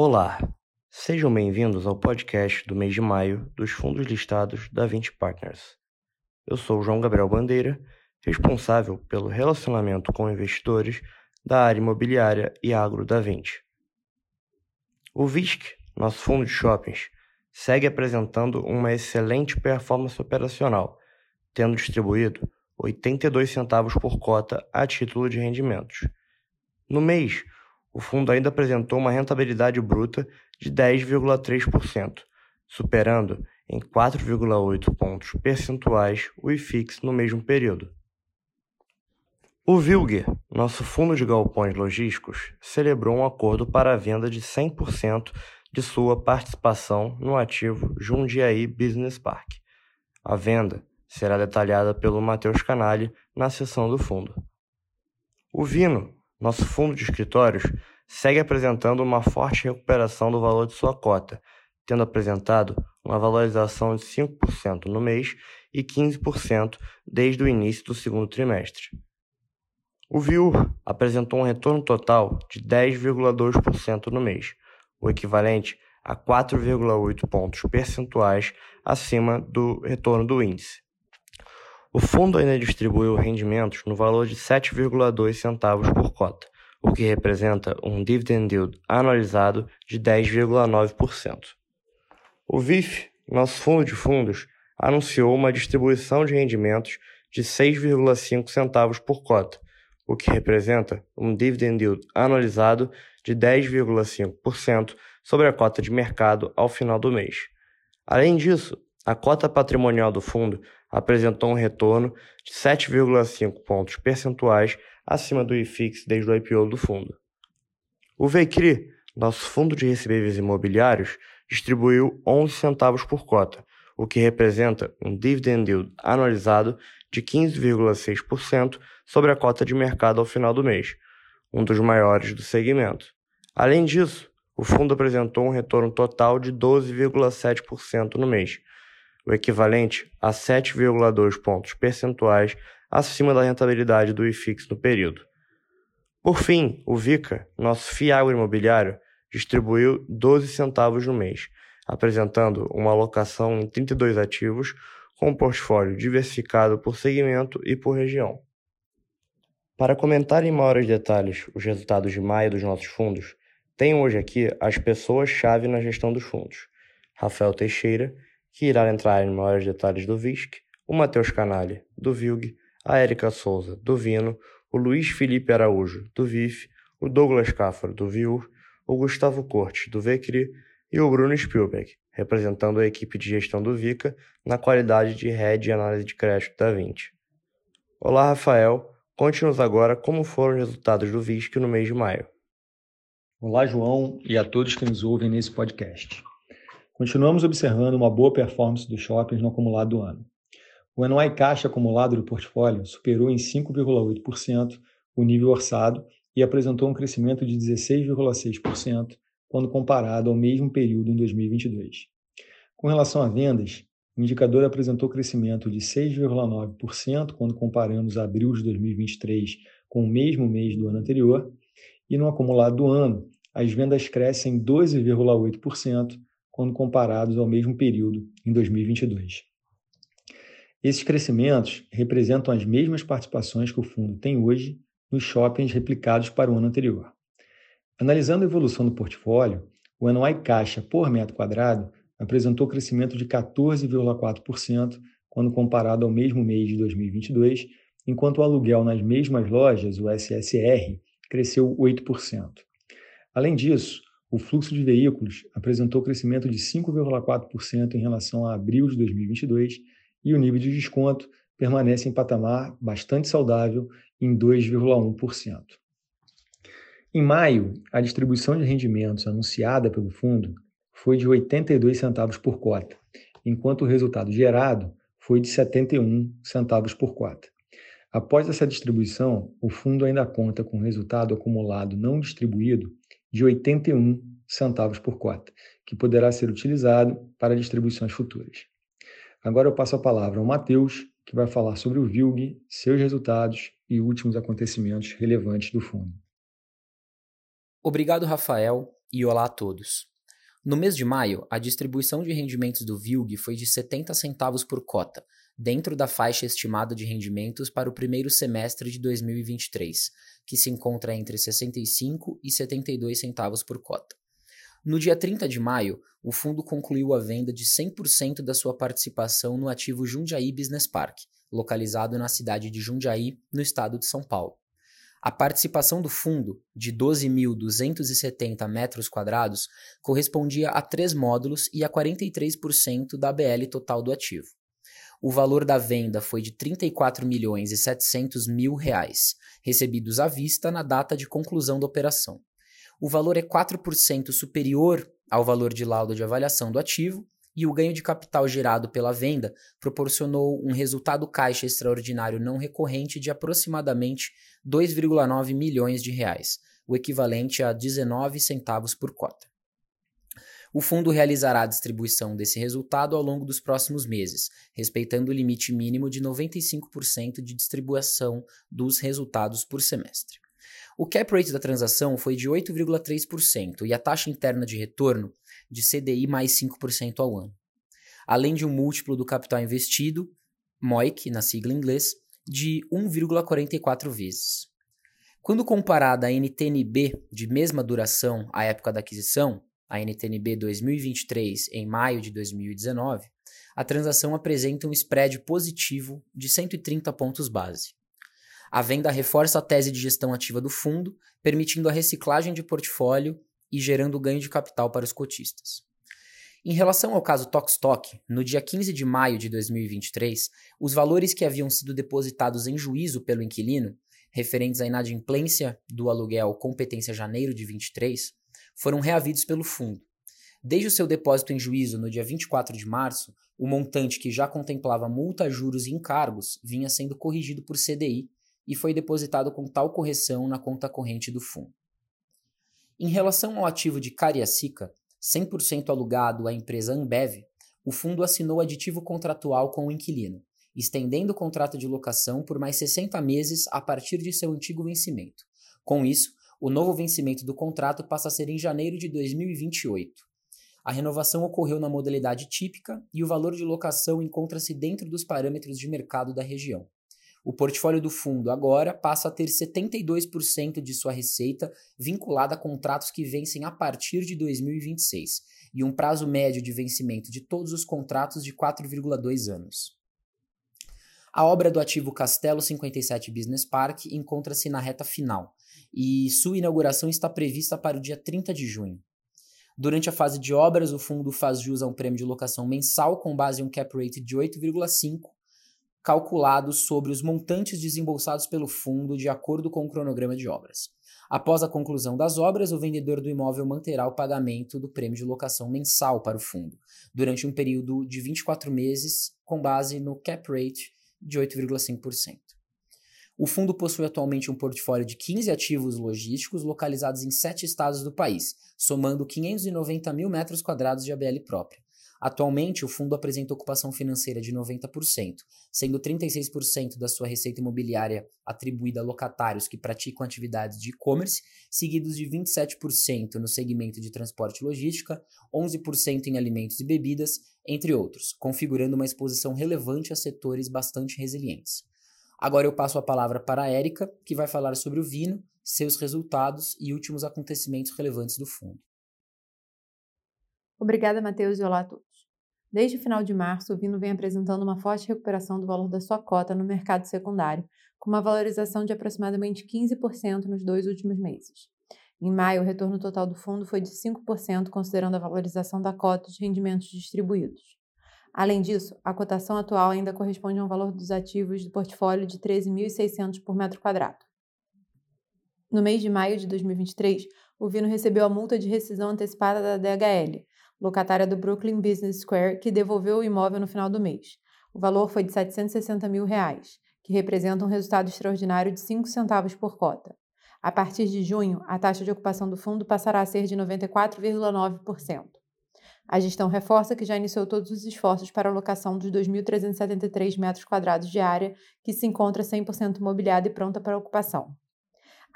Olá, sejam bem-vindos ao podcast do mês de maio dos fundos listados da 20 Partners. Eu sou João Gabriel Bandeira, responsável pelo relacionamento com investidores da área imobiliária e agro da 20. O VISC, nosso fundo de shoppings, segue apresentando uma excelente performance operacional, tendo distribuído 82 centavos por cota a título de rendimentos. No mês, o fundo ainda apresentou uma rentabilidade bruta de 10,3%, superando em 4,8 pontos percentuais o IFIX no mesmo período. O Vilger, nosso fundo de galpões logísticos, celebrou um acordo para a venda de 100% de sua participação no ativo Jundiaí Business Park. A venda será detalhada pelo Matheus Canali na seção do fundo. O Vino, nosso fundo de escritórios, segue apresentando uma forte recuperação do valor de sua cota, tendo apresentado uma valorização de 5% no mês e 15% desde o início do segundo trimestre. O VIUR apresentou um retorno total de 10,2% no mês, o equivalente a 4,8 pontos percentuais acima do retorno do índice. O fundo ainda distribuiu rendimentos no valor de 7,2 centavos por cota, o que representa um dividend yield anualizado de 10,9%. O VIF, nosso fundo de fundos, anunciou uma distribuição de rendimentos de 6,5 centavos por cota, o que representa um dividend yield anualizado de 10,5% sobre a cota de mercado ao final do mês. Além disso, a cota patrimonial do fundo apresentou um retorno de 7,5 pontos percentuais acima do IFIX desde o IPO do fundo. O VECRI, nosso fundo de recebíveis imobiliários, distribuiu 11 centavos por cota, o que representa um dividend yield anualizado de 15,6% sobre a cota de mercado ao final do mês, um dos maiores do segmento. Além disso, o fundo apresentou um retorno total de 12,7% no mês, o equivalente a 7,2 pontos percentuais acima da rentabilidade do IFIX no período. Por fim, o VICA, nosso FIAGO imobiliário, distribuiu 12 centavos no mês, apresentando uma alocação em 32 ativos com um portfólio diversificado por segmento e por região. Para comentar em maiores detalhes os resultados de maio dos nossos fundos, tenho hoje aqui as pessoas-chave na gestão dos fundos. Rafael Teixeira, que irá entrar em maiores detalhes do VISC, o Matheus Canalha, do VILG, a Érica Souza, do Vino, o Luiz Felipe Araújo, do VIF, o Douglas Cáfaro, do VIUR, o Gustavo Cortes, do VECRI e o Bruno Spielberg, representando a equipe de gestão do VICA na qualidade de Head de Análise de Crédito da 20. Olá, Rafael. Conte-nos agora como foram os resultados do VISC no mês de maio. Olá, João, e a todos que nos ouvem nesse podcast. Continuamos observando uma boa performance dos shoppings no acumulado do ano. O NOI caixa acumulado do portfólio superou em 5,8% o nível orçado e apresentou um crescimento de 16,6% quando comparado ao mesmo período em 2022. Com relação a vendas, o indicador apresentou crescimento de 6,9% quando comparamos abril de 2023 com o mesmo mês do ano anterior, e no acumulado do ano, as vendas crescem 12,8% quando comparados ao mesmo período em 2022. Esses crescimentos representam as mesmas participações que o fundo tem hoje nos shoppings replicados para o ano anterior. Analisando a evolução do portfólio, o NOI caixa por metro quadrado apresentou crescimento de 14,4% quando comparado ao mesmo mês de 2022, enquanto o aluguel nas mesmas lojas, o SSR, cresceu 8%. Além disso, o fluxo de veículos apresentou crescimento de 5,4% em relação a abril de 2022 e o nível de desconto permanece em patamar bastante saudável em 2,1%. Em maio, a distribuição de rendimentos anunciada pelo fundo foi de 82 centavos por cota, enquanto o resultado gerado foi de 71 centavos por cota. Após essa distribuição, o fundo ainda conta com resultado acumulado não distribuído de 81 centavos por cota, que poderá ser utilizado para distribuições futuras. Agora eu passo a palavra ao Matheus, que vai falar sobre o VILG, seus resultados e últimos acontecimentos relevantes do fundo. Obrigado, Rafael. e olá a todos. No mês de maio, a distribuição de rendimentos do VILG foi de 70 centavos por cota, dentro da faixa estimada de rendimentos para o primeiro semestre de 2023, que se encontra entre 65 e 72 centavos por cota. No dia 30 de maio, o fundo concluiu a venda de 100% da sua participação no ativo Jundiaí Business Park, localizado na cidade de Jundiaí, no estado de São Paulo. A participação do fundo, de 12.270 metros quadrados, correspondia a três módulos e a 43% da BL total do ativo. O valor da venda foi de 34 milhões e 700 mil reais, recebidos à vista na data de conclusão da operação. O valor é 4% superior ao valor de laudo de avaliação do ativo e o ganho de capital gerado pela venda proporcionou um resultado caixa extraordinário não recorrente de aproximadamente 2,9 milhões de reais, o equivalente a 19 centavos por cota. O fundo realizará a distribuição desse resultado ao longo dos próximos meses, respeitando o limite mínimo de 95% de distribuição dos resultados por semestre. O cap rate da transação foi de 8,3% e a taxa interna de retorno de CDI mais 5% ao ano. Além de um múltiplo do capital investido, MOIC, na sigla em inglês, de 1,44 vezes. Quando comparada a NTNB de mesma duração à época da aquisição, a NTNB 2023 em maio de 2019, a transação apresenta um spread positivo de 130 pontos base. A venda reforça a tese de gestão ativa do fundo, permitindo a reciclagem de portfólio e gerando ganho de capital para os cotistas. Em relação ao caso Tokstok, no dia 15 de maio de 2023, os valores que haviam sido depositados em juízo pelo inquilino, referentes à inadimplência do aluguel competência janeiro de 23, foram reavidos pelo fundo. Desde o seu depósito em juízo no dia 24 de março, o montante que já contemplava multa, juros e encargos vinha sendo corrigido por CDI e foi depositado com tal correção na conta corrente do fundo. Em relação ao ativo de Cariacica, 100% alugado à empresa Ambev, o fundo assinou aditivo contratual com o inquilino, estendendo o contrato de locação por mais 60 meses a partir de seu antigo vencimento. Com isso, o novo vencimento do contrato passa a ser em janeiro de 2028. A renovação ocorreu na modalidade típica e o valor de locação encontra-se dentro dos parâmetros de mercado da região. O portfólio do fundo agora passa a ter 72% de sua receita vinculada a contratos que vencem a partir de 2026 e um prazo médio de vencimento de todos os contratos de 4,2 anos. A obra do ativo Castelo 57 Business Park encontra-se na reta final e sua inauguração está prevista para o dia 30 de junho. Durante a fase de obras, o fundo faz jus a um prêmio de locação mensal com base em um cap rate de 8,5, calculado sobre os montantes desembolsados pelo fundo de acordo com o cronograma de obras. Após a conclusão das obras, o vendedor do imóvel manterá o pagamento do prêmio de locação mensal para o fundo, durante um período de 24 meses, com base no cap rate de 8,5%. O fundo possui atualmente um portfólio de 15 ativos logísticos localizados em sete estados do país, somando 590 mil metros quadrados de ABL própria. Atualmente, o fundo apresenta ocupação financeira de 90%, sendo 36% da sua receita imobiliária atribuída a locatários que praticam atividades de e-commerce, seguidos de 27% no segmento de transporte e logística, 11% em alimentos e bebidas, entre outros, configurando uma exposição relevante a setores bastante resilientes. Agora eu passo a palavra para a Érica, que vai falar sobre o Vino, seus resultados e últimos acontecimentos relevantes do fundo. Obrigada, Matheus, e olá a todos. Desde o final de março, o Vino vem apresentando uma forte recuperação do valor da sua cota no mercado secundário, com uma valorização de aproximadamente 15% nos dois últimos meses. Em maio, o retorno total do fundo foi de 5%, considerando a valorização da cota de rendimentos distribuídos. Além disso, a cotação atual ainda corresponde a um valor dos ativos do portfólio de 13.600 por metro quadrado. No mês de maio de 2023, o Vino recebeu a multa de rescisão antecipada da DHL, locatária do Brooklyn Business Square, que devolveu o imóvel no final do mês. O valor foi de 760 mil reais, que representa um resultado extraordinário de 5 centavos por cota. A partir de junho, a taxa de ocupação do fundo passará a ser de 94,9%. A gestão reforça que já iniciou todos os esforços para a alocação dos 2.373 metros quadrados de área, que se encontra 100% imobiliada e pronta para ocupação.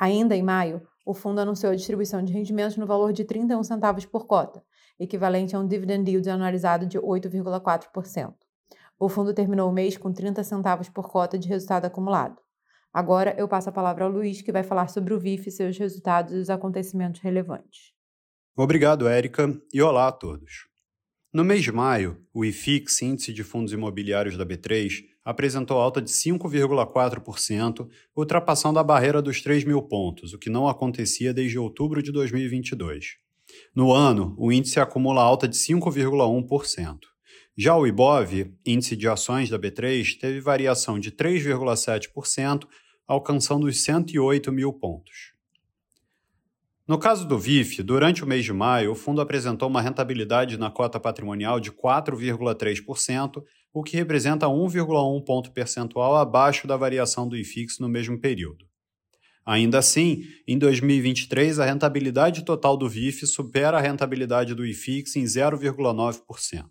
Ainda em maio, o fundo anunciou a distribuição de rendimentos no valor de 31 centavos por cota, equivalente a um dividend yield anualizado de 8,4%. O fundo terminou o mês com 30 centavos por cota de resultado acumulado. Agora eu passo a palavra ao Luiz, que vai falar sobre o VIF, seus resultados e os acontecimentos relevantes. Obrigado, Érica, e olá a todos. No mês de maio, o IFIX, Índice de Fundos Imobiliários da B3, apresentou alta de 5,4%, ultrapassando a barreira dos 3 mil pontos, o que não acontecia desde outubro de 2022. No ano, o índice acumula alta de 5,1%. Já o IBOV, índice de ações da B3, teve variação de 3,7%, alcançando os 108 mil pontos. No caso do VIF, durante o mês de maio, o fundo apresentou uma rentabilidade na cota patrimonial de 4,3%, o que representa 1,1 ponto percentual abaixo da variação do IFIX no mesmo período. Ainda assim, em 2023, a rentabilidade total do VIF supera a rentabilidade do IFIX em 0,9%.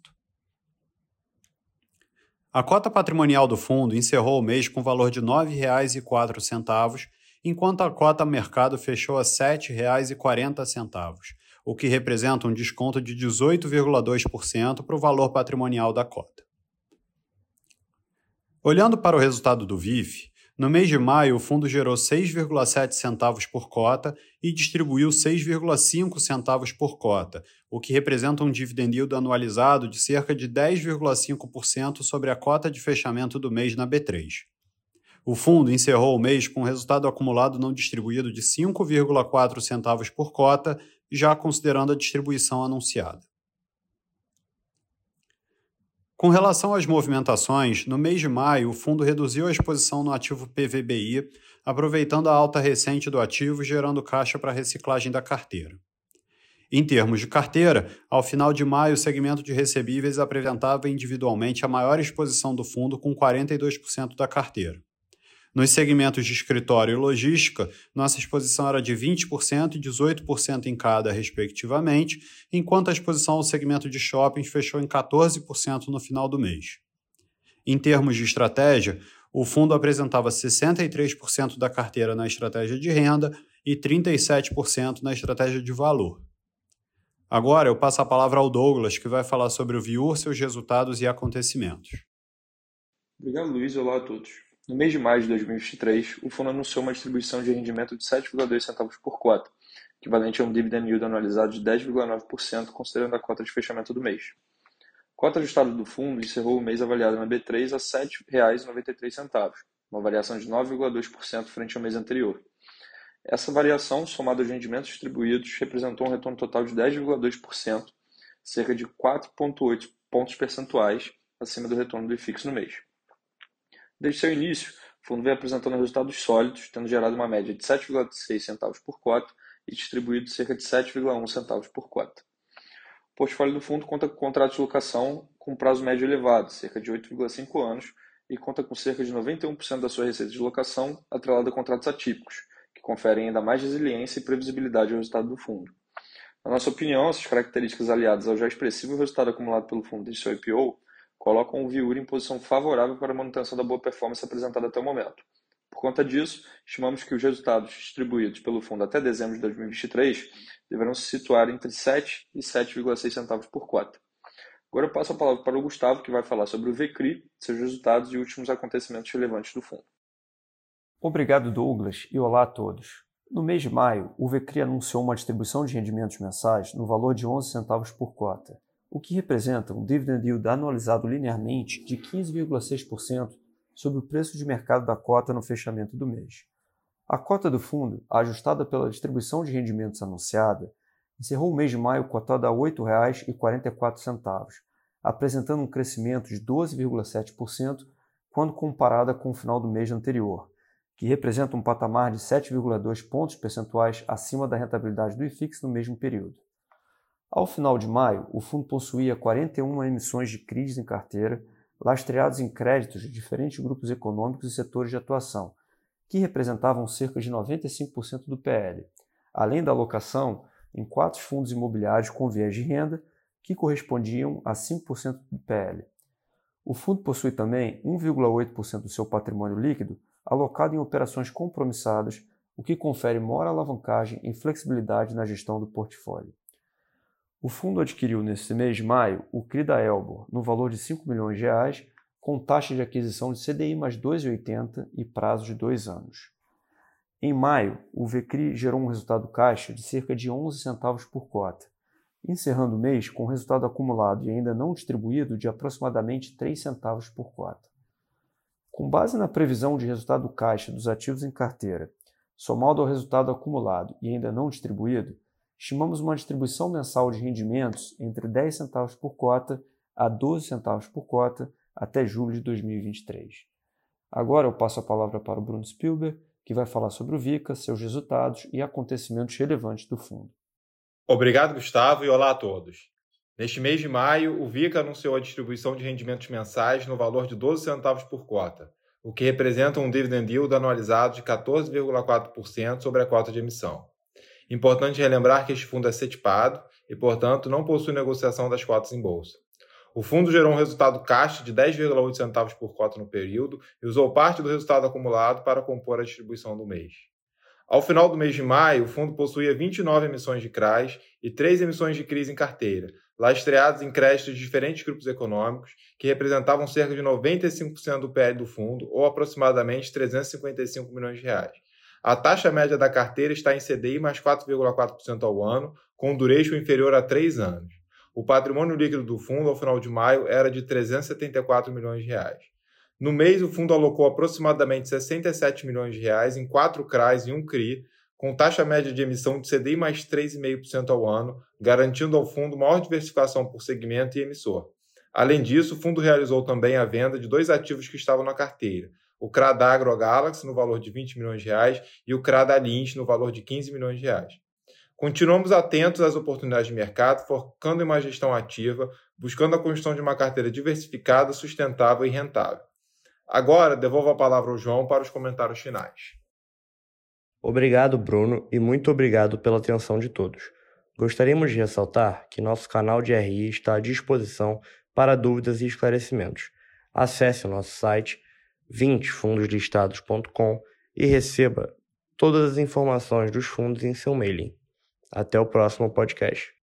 A cota patrimonial do fundo encerrou o mês com valor de R$ 9,04 enquanto a cota mercado fechou a R$ 7,40, o que representa um desconto de 18,2% para o valor patrimonial da cota. Olhando para o resultado do VIF, no mês de maio o fundo gerou 6,7 centavos por cota e distribuiu 6,5 centavos por cota, o que representa um dividend yield anualizado de cerca de 10,5% sobre a cota de fechamento do mês na B3. O fundo encerrou o mês com um resultado acumulado não distribuído de 5,4 centavos por cota, já considerando a distribuição anunciada. Com relação às movimentações, no mês de maio, o fundo reduziu a exposição no ativo PVBI, aproveitando a alta recente do ativo, gerando caixa para reciclagem da carteira. Em termos de carteira, ao final de maio, o segmento de recebíveis apresentava individualmente a maior exposição do fundo, com 42% da carteira. Nos segmentos de escritório e logística, nossa exposição era de 20% e 18% em cada, respectivamente, enquanto a exposição ao segmento de shoppings fechou em 14% no final do mês. Em termos de estratégia, o fundo apresentava 63% da carteira na estratégia de renda e 37% na estratégia de valor. Agora eu passo a palavra ao Douglas, que vai falar sobre o Viur, seus resultados e acontecimentos. Obrigado, Luiz. Olá a todos. No mês de maio de 2023, o fundo anunciou uma distribuição de rendimento de 7,2 centavos por cota, equivalente a um dividend yield anualizado de 10,9%, considerando a cota de fechamento do mês. A cota ajustada do fundo encerrou o mês avaliada na B3 a R$ 7,93, uma variação de 9,2% frente ao mês anterior. Essa variação, somada aos rendimentos distribuídos, representou um retorno total de 10,2%, cerca de 4,8 pontos percentuais acima do retorno do IFIX no mês. Desde seu início, o fundo vem apresentando resultados sólidos, tendo gerado uma média de 7,6 centavos por cota e distribuído cerca de 7,1 centavos por cota. O portfólio do fundo conta com contratos de locação com prazo médio elevado, cerca de 8,5 anos, e conta com cerca de 91% da sua receita de locação atrelada a contratos atípicos, que conferem ainda mais resiliência e previsibilidade ao resultado do fundo. Na nossa opinião, essas características aliadas ao já expressivo resultado acumulado pelo fundo desde seu IPO colocam o Viur em posição favorável para a manutenção da boa performance apresentada até o momento. Por conta disso, estimamos que os resultados distribuídos pelo fundo até dezembro de 2023 deverão se situar entre 7 e 7,6 centavos por cota. Agora eu passo a palavra para o Gustavo, que vai falar sobre o VCRI, seus resultados e últimos acontecimentos relevantes do fundo. Obrigado, Douglas, e olá a todos. No mês de maio, o VCRI anunciou uma distribuição de rendimentos mensais no valor de 11 centavos por cota o que representa um dividend yield anualizado linearmente de 15,6% sobre o preço de mercado da cota no fechamento do mês. A cota do fundo, ajustada pela distribuição de rendimentos anunciada, encerrou o mês de maio cotada a R$ 8,44, apresentando um crescimento de 12,7% quando comparada com o final do mês anterior, que representa um patamar de 7,2 pontos percentuais acima da rentabilidade do IFIX no mesmo período. Ao final de maio, o fundo possuía 41 emissões de CRIs em carteira, lastreados em créditos de diferentes grupos econômicos e setores de atuação, que representavam cerca de 95% do PL, além da alocação em quatro fundos imobiliários com viés de renda, que correspondiam a 5% do PL. O fundo possui também 1,8% do seu patrimônio líquido alocado em operações compromissadas o que confere maior alavancagem e flexibilidade na gestão do portfólio. O fundo adquiriu neste mês de maio o CRI da Elbor no valor de 5 milhões de reais, com taxa de aquisição de CDI mais 2,80 e prazo de dois anos. Em maio, o VCRI gerou um resultado caixa de cerca de 11 centavos por cota, encerrando o mês com resultado acumulado e ainda não distribuído de aproximadamente 3 centavos por cota. Com base na previsão de resultado caixa dos ativos em carteira, somado ao resultado acumulado e ainda não distribuído, estimamos uma distribuição mensal de rendimentos entre 10 centavos por cota a 12 centavos por cota até julho de 2023. Agora eu passo a palavra para o Bruno Spielberg, que vai falar sobre o VICA, seus resultados e acontecimentos relevantes do fundo. Obrigado, Gustavo, e olá a todos. Neste mês de maio, o VICA anunciou a distribuição de rendimentos mensais no valor de 12 centavos por cota, o que representa um dividend yield anualizado de 14,4% sobre a cota de emissão. Importante relembrar que este fundo é setipado e, portanto, não possui negociação das cotas em bolsa. O fundo gerou um resultado caixa de 10,8 centavos por cota no período e usou parte do resultado acumulado para compor a distribuição do mês. Ao final do mês de maio, o fundo possuía 29 emissões de CRAs e 3 emissões de CRIs em carteira, lastreadas em créditos de diferentes grupos econômicos, que representavam cerca de 95% do PL do fundo, ou aproximadamente 355 milhões de reais. A taxa média da carteira está em CDI mais 4,4% ao ano, com duration inferior a 3 anos. O patrimônio líquido do fundo ao final de maio era de 374 milhões de reais. No mês, o fundo alocou aproximadamente 67 milhões de reais em quatro CRAs e um CRI, com taxa média de emissão de CDI mais 3,5% ao ano, garantindo ao fundo maior diversificação por segmento e emissor. Além disso, o fundo realizou também a venda de dois ativos que estavam na carteira, o CRA da AgroGalaxy no valor de 20 milhões de reais e o CRA Lins no valor de 15 milhões de reais. Continuamos atentos às oportunidades de mercado, focando em uma gestão ativa, buscando a construção de uma carteira diversificada, sustentável e rentável. Agora, devolvo a palavra ao João para os comentários finais. Obrigado, Bruno, e muito obrigado pela atenção de todos. Gostaríamos de ressaltar que nosso canal de RI está à disposição para dúvidas e esclarecimentos. Acesse o nosso site 20fundoslistados.com e receba todas as informações dos fundos em seu mailing. Até o próximo podcast.